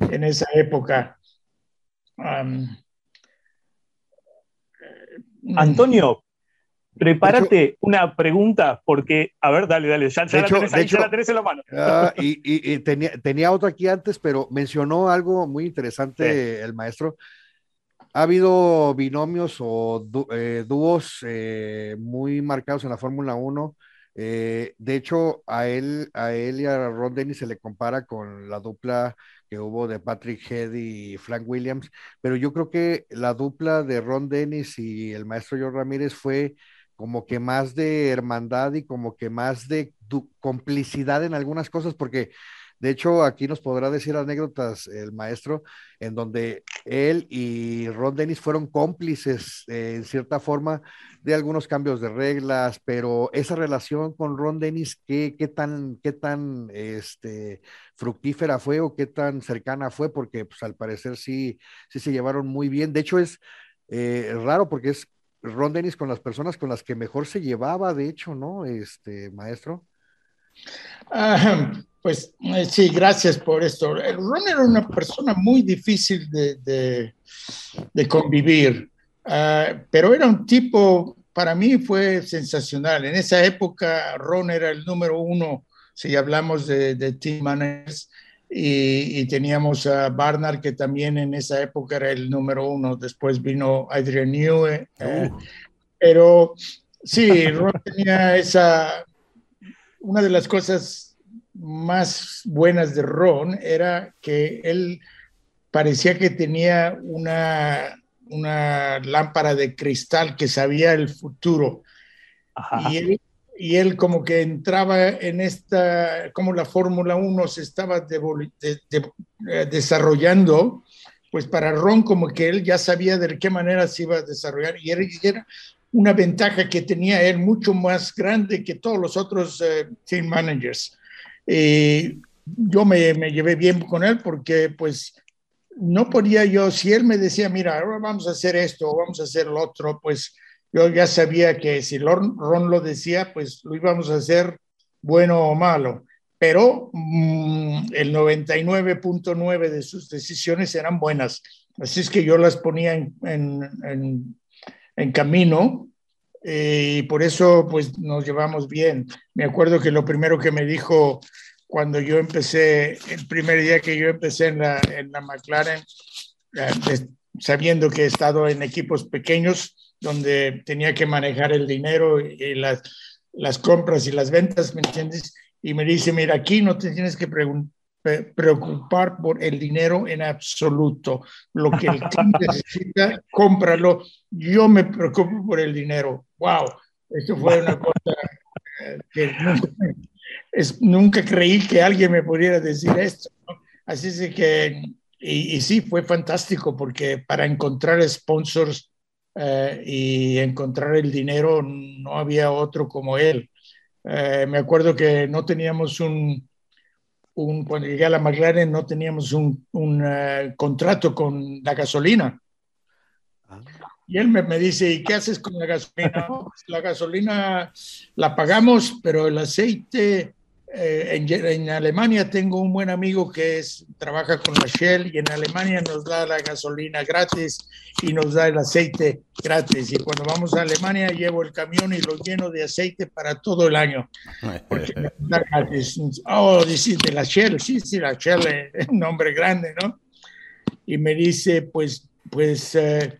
en esa época. Antonio, prepárate una pregunta porque, a ver, dale, dale, ya, la, tenés en la mano. Ah, y, tenía, tenía otro aquí antes, pero mencionó algo muy interesante el maestro. Ha habido binomios o eh, dúos eh, muy marcados en la Fórmula 1 Eh, de hecho, a él, a él y a Ron Dennis se le compara con la dupla que hubo de Patrick Head y Frank Williams, pero yo creo que la dupla de Ron Dennis y el maestro Joe Ramírez fue como que más de hermandad y como que más de complicidad en algunas cosas, porque de hecho, aquí nos podrá decir anécdotas el maestro, en donde él y Ron Dennis fueron cómplices eh, en cierta forma de algunos cambios de reglas, pero esa relación con Ron Dennis, ¿qué, tan, qué tan este, fructífera fue o qué tan cercana fue? Porque pues, al parecer sí, sí se llevaron muy bien. De hecho, es eh, raro porque es Ron Dennis con las personas con las que mejor se llevaba, de hecho, ¿no? Este, maestro. Ah, pues eh, sí, gracias por esto. Ron era una persona muy difícil de, de, convivir, ah, pero era un tipo, para mí fue sensacional. En esa época Ron era el número uno, si hablamos de, de team managers, y, teníamos a Barnard, que también en esa época era el número uno. Después vino Adrian Newey. Eh, uh. pero sí, Ron tenía esa... Una de las cosas más buenas de Ron era que él parecía que tenía una, una lámpara de cristal que sabía el futuro. Y él, y él, como que entraba en esta, como la Fórmula 1 se estaba eh, desarrollando, pues para Ron como que él ya sabía de qué manera se iba a desarrollar y era, una ventaja que tenía él mucho más grande que todos los otros eh, team managers. Eh, yo me, llevé bien con él porque pues no podía yo, si él me decía, mira, ahora vamos a hacer esto o vamos a hacer lo otro, pues yo ya sabía que si Ron, lo decía, pues lo íbamos a hacer bueno o malo. Pero mm, el 99.9 de sus decisiones eran buenas. Así es que yo las ponía en, en, en camino y por eso pues nos llevamos bien. Me acuerdo que lo primero que me dijo cuando yo empecé, el primer día que yo empecé en la, en la McLaren, eh, sabiendo que he estado en equipos pequeños donde tenía que manejar el dinero y las, las compras y las ventas, ¿me entiendes? Y me dice, mira, aquí no te tienes que preocupar por el dinero en absoluto. Lo que el team necesita, cómpralo. Yo me preocupo por el dinero wow, esto fue una cosa eh, que nunca, creí que alguien me pudiera decir esto. Así es que, y, sí, fue fantástico porque para encontrar sponsors eh, y encontrar el dinero no había otro como él. Eh, me acuerdo que no teníamos un, un, cuando llegué a la McLaren no teníamos un, un contrato con la gasolina. Ah. Y él me, me, dice, ¿y qué haces con la gasolina? Pues la gasolina la pagamos, pero el aceite, eh, en, en, Alemania tengo un buen amigo que es, trabaja con la Shell y en Alemania nos da la gasolina gratis y nos da el aceite gratis. Y cuando vamos a Alemania llevo el camión y lo lleno de aceite para todo el año. Porque gratis. Oh, dice, de la Shell, sí, sí, la Shell es un nombre grande, ¿no? Y me dice, pues, pues... Eh,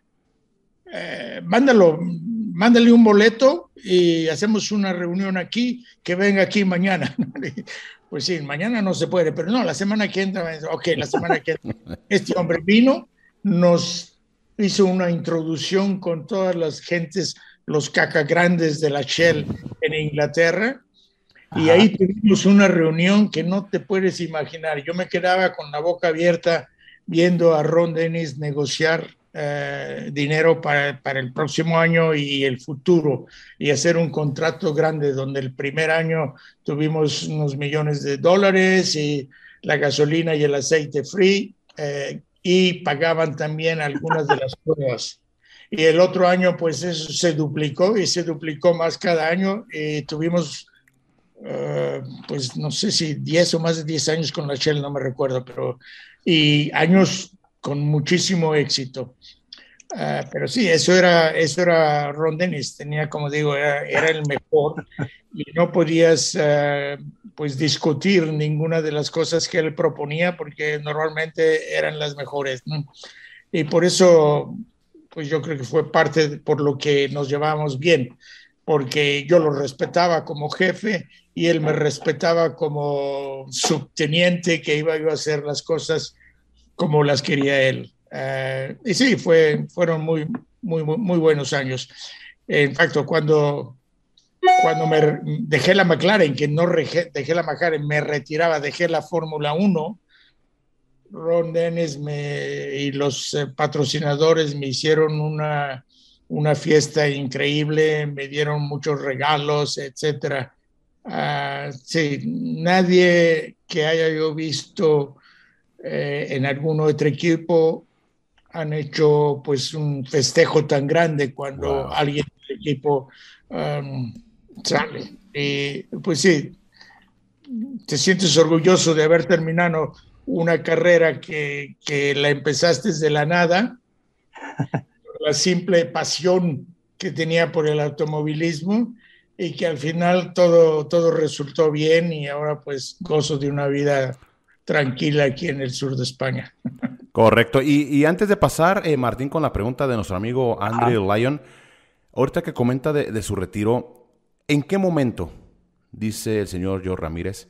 eh, mándalo, mándale un boleto y hacemos una reunión aquí, que venga aquí mañana. pues sí, mañana no se puede, pero no, la semana que entra, ok, la semana que entra. Este hombre vino, nos hizo una introducción con todas las gentes, los caca grandes de la Shell en Inglaterra, y ahí tuvimos una reunión que no te puedes imaginar. Yo me quedaba con la boca abierta viendo a Ron Dennis negociar eh, dinero para, para, el próximo año y el futuro y hacer un contrato grande donde el primer año tuvimos unos millones de dólares y la gasolina y el aceite free eh, y pagaban también algunas de las pruebas. Y el otro año pues eso se duplicó y se duplicó más cada año y tuvimos eh, pues no sé si 10 o más de 10 años con la Shell, no me recuerdo, pero y años con muchísimo éxito. Ah, pero sí, eso era, eso era Ron Dennis, tenía, como digo, era, el mejor y no podías ah, pues discutir ninguna de las cosas que él proponía porque normalmente eran las mejores. Y por eso, pues yo creo que fue parte por lo que nos llevábamos bien. porque yo lo respetaba como jefe y él me respetaba como subteniente que iba yo a hacer las cosas como las quería él. Eh, y sí, fue, fueron muy, muy, muy buenos años. En facto, cuando, cuando me dejé la McLaren, que no dejé la McLaren, me retiraba, dejé la Fórmula 1, Ron Dennis me, y los eh, patrocinadores me hicieron una, una fiesta increíble, me dieron muchos regalos, etcétera. Uh, sí, nadie que haya yo visto eh, en algún otro equipo han hecho pues un festejo tan grande cuando alguien del equipo um, sale. Y pues sí, te sientes orgulloso de haber terminado una carrera que, que la empezaste desde la nada, la simple pasión que tenía por el automovilismo y que al final todo, todo resultó bien y ahora pues gozo de una vida tranquila aquí en el sur de España. Correcto. Y, antes de pasar, eh, Martín, con la pregunta de nuestro amigo Andrew Lyon, ahorita que comenta de, su retiro, ¿en qué momento, dice el señor Joe Ramírez,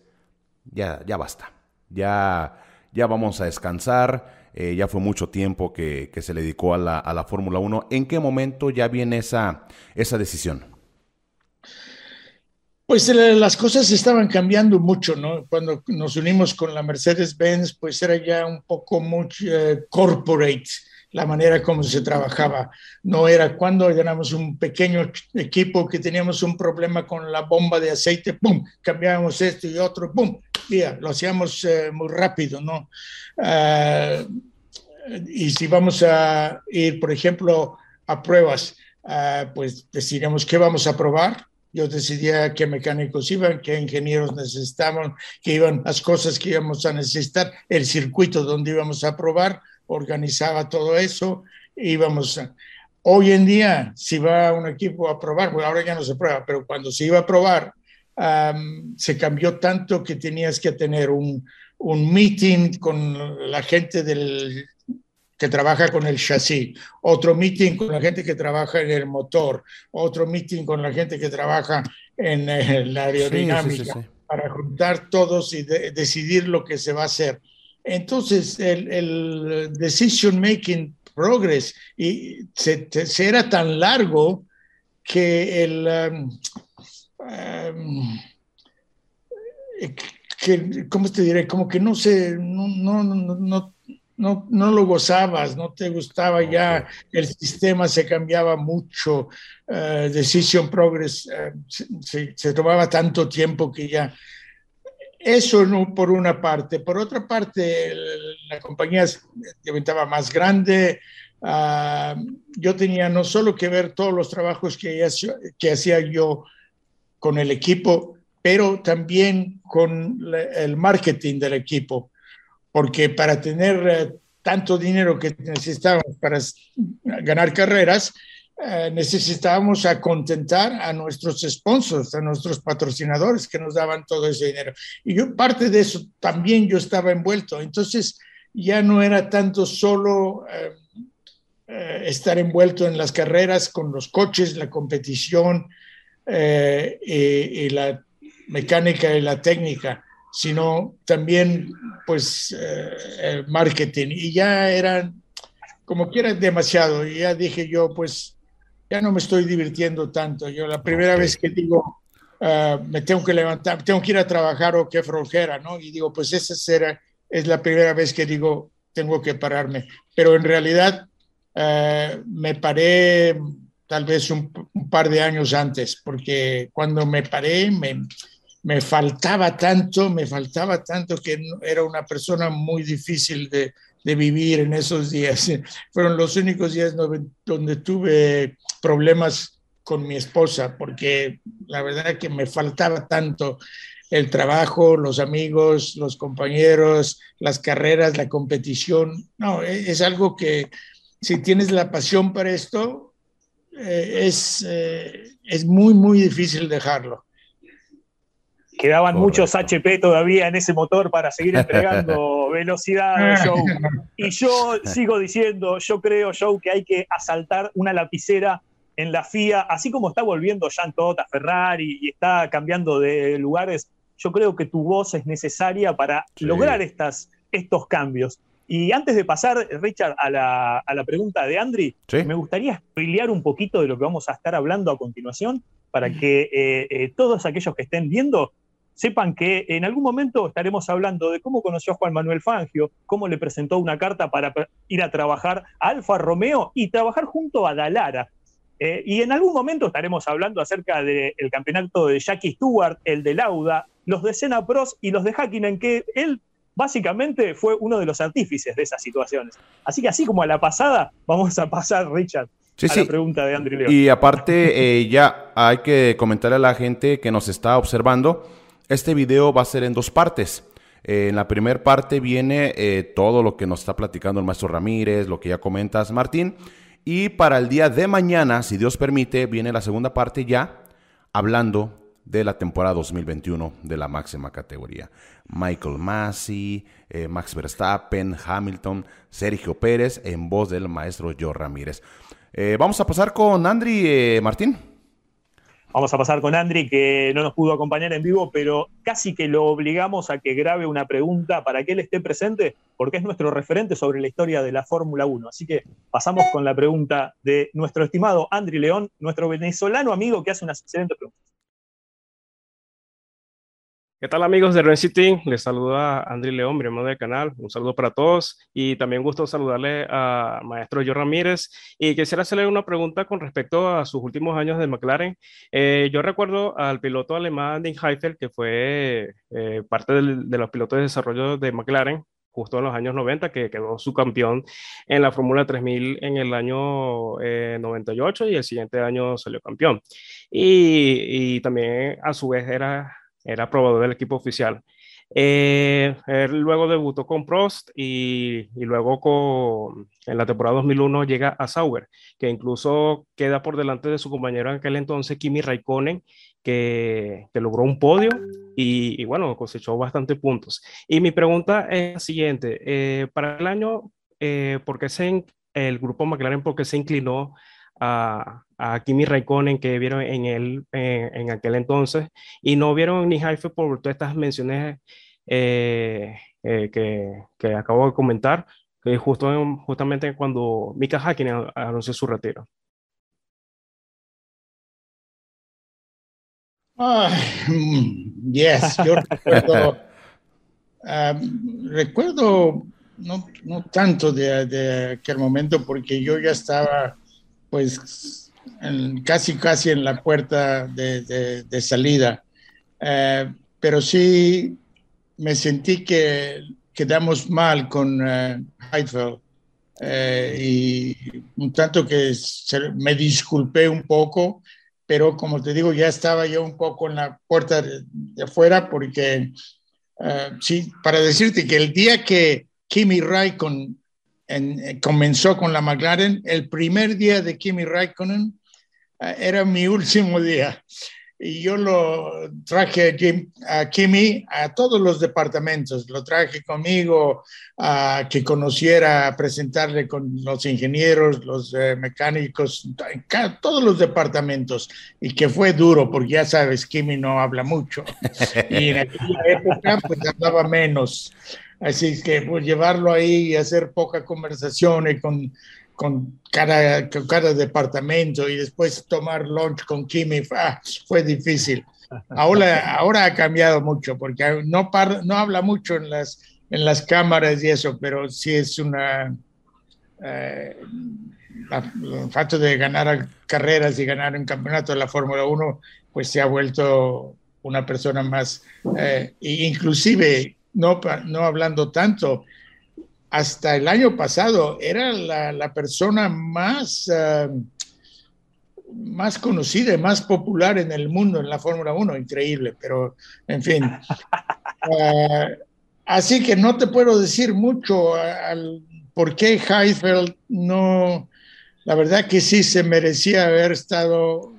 ya, ya basta, ya, ya vamos a descansar, eh, ya fue mucho tiempo que, se le dedicó a la, a la Fórmula 1, ¿en qué momento ya viene esa, esa decisión? Pues eh, las cosas estaban cambiando mucho, ¿no? Cuando nos unimos con la Mercedes-Benz, pues era ya un poco mucho eh, corporate la manera como se trabajaba. No era cuando éramos un pequeño equipo que teníamos un problema con la bomba de aceite, ¡pum! Cambiábamos esto y otro, ¡pum! Ya, lo hacíamos eh, muy rápido, ¿no? Ah, y si vamos a ir, por ejemplo, a pruebas, ah, pues decidíamos qué vamos a probar yo decidía qué mecánicos iban, qué ingenieros necesitaban, qué iban las cosas que íbamos a necesitar, el circuito donde íbamos a probar, organizaba todo eso, íbamos a... Hoy en día, si va un equipo a probar, bueno, ahora ya no se prueba, pero cuando se iba a probar, se cambió tanto que tenías que tener un, un meeting con la gente del que trabaja con el chasis, otro meeting con la gente que trabaja en el motor, otro meeting con la gente que trabaja en, eh, la aerodinámica, para juntar todos y decidir lo que se va a hacer. Entonces, el, decision making progress y se, era tan largo que el... Um, um, que, ¿cómo te diré? Como que no se, no, no, no, no, no lo gozabas, no te gustaba ya, el sistema se cambiaba mucho, uh, Decision Progress eh, se, tomaba tanto tiempo que ya... Eso no, por una parte. Por otra parte, la compañía se más grande. Ah, yo tenía no solo que ver todos los trabajos que, que hacía yo con el equipo, pero también con el marketing del equipo porque para tener eh, tanto dinero que necesitábamos para ganar carreras, eh, necesitábamos a contentar a nuestros sponsors, a nuestros patrocinadores que nos daban todo ese dinero. Y yo parte de eso también yo estaba envuelto. Entonces ya no era tanto solo eh, estar envuelto en las carreras con los coches, la competición y la mecánica y la técnica sino también pues eh, el marketing. Y ya eran, como quiera, demasiado. Y ya dije yo, pues ya no me estoy divirtiendo tanto. Yo la primera vez que digo, ah, me tengo que levantar, tengo que ir a trabajar o qué flojera, ¿no? Y digo, pues esa será, es la primera vez que digo, tengo que pararme. Pero en realidad ah, me paré tal vez un, un, par de años antes, porque cuando me paré, me, me faltaba tanto, me faltaba tanto que era una persona muy difícil de, vivir en esos días. Fueron los únicos días donde tuve problemas con mi esposa, porque la verdad que me faltaba tanto el trabajo, los amigos, los compañeros, las carreras, la competición. No, e, es algo que si tienes la pasión para esto, eh, es, eh, es muy, muy difícil dejarlo. Quedaban muchos HP todavía en ese motor para seguir entregando velocidad, Joe. Y yo sigo diciendo, yo creo, Joe, que hay que asaltar una lapicera en la FIA, así como está volviendo Jean Todt a Ferrari y está cambiando de lugares, yo creo que tu voz es necesaria para lograr estas, estos cambios. Y antes de pasar, Richard, a la, pregunta de Andri, me gustaría spoilear un poquito de lo que vamos a estar hablando a continuación para que eh, eh, todos aquellos que estén viendo sepan que en algún momento estaremos hablando de cómo conoció a Juan Manuel Fangio, cómo le presentó una carta para ir a trabajar a Alfa Romeo y trabajar junto a Dalara. Eh, y en algún momento estaremos hablando acerca del campeonato de Jackie Stewart, el de Lauda, los de Senna Pros y los de Hakkinen, que él básicamente fue uno de los artífices de esas situaciones. Así que así como a la pasada, vamos a pasar, Richard, a la pregunta de André León. Y aparte, eh, ya hay que comentarle a la gente que nos está observando este video va a ser en dos partes. Eh, en la primera parte viene eh, todo lo que nos está platicando el maestro Ramírez, lo que ya comentas, Martín. Y para el día de mañana, si Dios permite, viene la segunda parte ya hablando de la temporada 2021 de la máxima categoría. Michael Massey, eh, Max Verstappen, Hamilton, Sergio Pérez, en voz del maestro Joe Ramírez. vamos a pasar con Andri Martín. Vamos a pasar con Andri, que no nos pudo acompañar en vivo, pero casi que lo obligamos a que grabe una pregunta para que él esté presente, porque es nuestro referente sobre la historia de la Fórmula 1. Así que pasamos con la pregunta de nuestro estimado Andri León, nuestro venezolano amigo que hace unas excelentes preguntas. ¿Qué tal amigos de Ren City? Les saluda Andri León, miembro del canal. Un saludo para todos y también gusto saludarle a maestro Joe Ramírez y quisiera hacerle una pregunta con respecto a sus últimos años de McLaren. Eh, yo recuerdo al piloto alemán Dean Heifel, que fue eh, parte de los pilotos de desarrollo de McLaren justo en los años 90, que quedó su campeón en la Fórmula 3000 en el año 98 eh, y el siguiente año salió campeón. Y, y también a su vez era era probador del equipo oficial. Eh, él luego debutó con Prost y, luego con, en la temporada 2001 llega a Sauber, que incluso queda por delante de su compañero en aquel entonces, Kimi Raikkonen, que, logró un podio y, y, bueno, cosechó bastante puntos. Y mi pregunta es la siguiente, eh, para el año, eh, ¿por qué se, el grupo McLaren, por qué se inclinó a, a Kimi Raikkonen que vieron en, él, en, aquel entonces y no vieron ni Haife por todas estas menciones eh, eh, que, que, acabo de comentar, que justo justamente cuando Mika Hakkinen anunció su retiro. yes, yo recuerdo, um, recuerdo no, no tanto de, de, aquel momento porque yo ya estaba pues casi casi en la puerta de, salida. Eh, pero sí me sentí que quedamos mal con uh, Heidfeld eh, y un tanto que me disculpé un poco, pero como te digo, ya estaba yo un poco en la puerta de, afuera porque sí, para decirte que el día que Kimi Raikkonen comenzó con la McLaren, el primer día de Kimi Raikkonen Ah, era mi último día. Y yo lo traje a, Kimi a todos los departamentos, lo traje conmigo a que conociera, a presentarle con los ingenieros, los eh, mecánicos, todos los departamentos, y que fue duro, porque ya sabes, Kimi no habla mucho, y en aquella época pues hablaba menos. Así que pues llevarlo ahí y hacer poca conversación y con con cada, cada departamento y después tomar lunch con Kimi ah, fue difícil. Ahora, ahora ha cambiado mucho porque no, no habla mucho en las, en las cámaras y eso, pero sí es una... Eh, el facto de ganar carreras y ganar un campeonato de la Fórmula 1, pues se ha vuelto una persona más, eh, inclusive no, no hablando tanto, hasta el año pasado era la, persona más, eh, más conocida y más popular en el mundo en la Fórmula 1, increíble, pero en fin. Eh, así que no te puedo decir mucho al, por qué Heifeld no, la verdad que sí se merecía haber estado,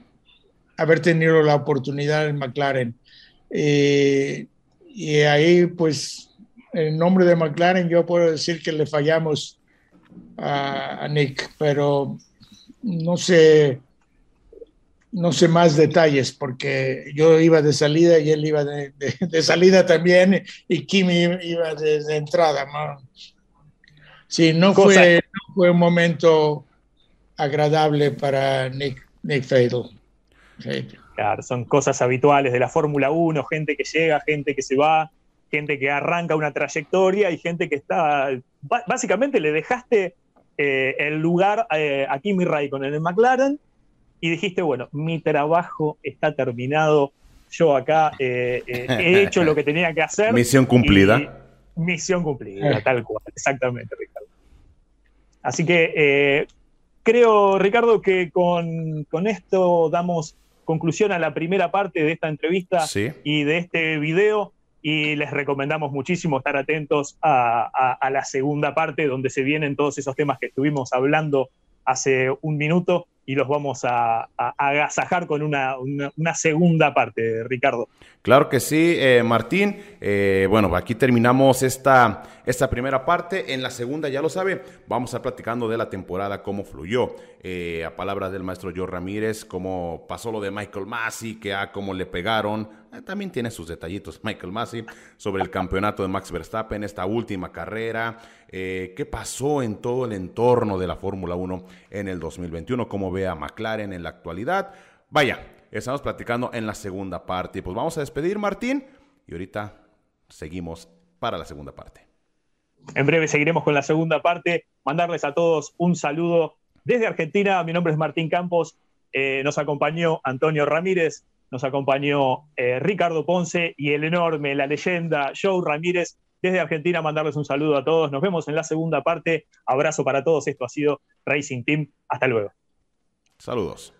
haber tenido la oportunidad en McLaren. Eh, y ahí pues en nombre de McLaren yo puedo decir que le fallamos a, Nick, pero no sé, no sé más detalles porque yo iba de salida y él iba de, salida también y Kimi iba de, entrada. Sí, no fue, fue, un momento agradable para Nick, Nick Fatal. Claro, son cosas habituales de la Fórmula 1, gente que llega, gente que se va, gente que arranca una trayectoria y gente que está, básicamente le dejaste eh, el lugar eh, a Kimi Raikkonen en el McLaren y dijiste, bueno, mi trabajo está terminado, yo acá eh, eh, he hecho lo que tenía que hacer. Misión cumplida. Misión cumplida, tal cual, exactamente, Ricardo. Así que creo, Ricardo, que con, esto damos conclusión a la primera parte de esta entrevista y de este video y les recomendamos muchísimo estar atentos a, la segunda parte donde se vienen todos esos temas que estuvimos hablando hace un minuto y los vamos a, agasajar con una, segunda parte, Ricardo. Claro que sí, eh, Martín. Eh, bueno, aquí terminamos esta, esta primera parte. En la segunda, ya lo sabe, vamos a estar platicando de la temporada, cómo fluyó. Eh, a palabras del maestro Joe Ramírez, cómo pasó lo de Michael Massey, que a cómo le pegaron. También tiene sus detallitos Michael Massey sobre el campeonato de Max Verstappen, esta última carrera. ¿Qué pasó en todo el entorno de la Fórmula 1 en el 2021? ¿Cómo ve a McLaren en la actualidad? Vaya, estamos platicando en la segunda parte. Pues vamos a despedir, Martín, y ahorita seguimos para la segunda parte. En breve seguiremos con la segunda parte. Mandarles a todos un saludo desde Argentina. Mi nombre es Martín Campos. Eh, nos acompañó Antonio Ramírez, nos acompañó eh, Ricardo Ponce y el enorme, la leyenda Joe Ramírez. Desde Argentina, mandarles un saludo a todos. Nos vemos en la segunda parte. Abrazo para todos. Esto ha sido Racing Team. Hasta luego. Saludos.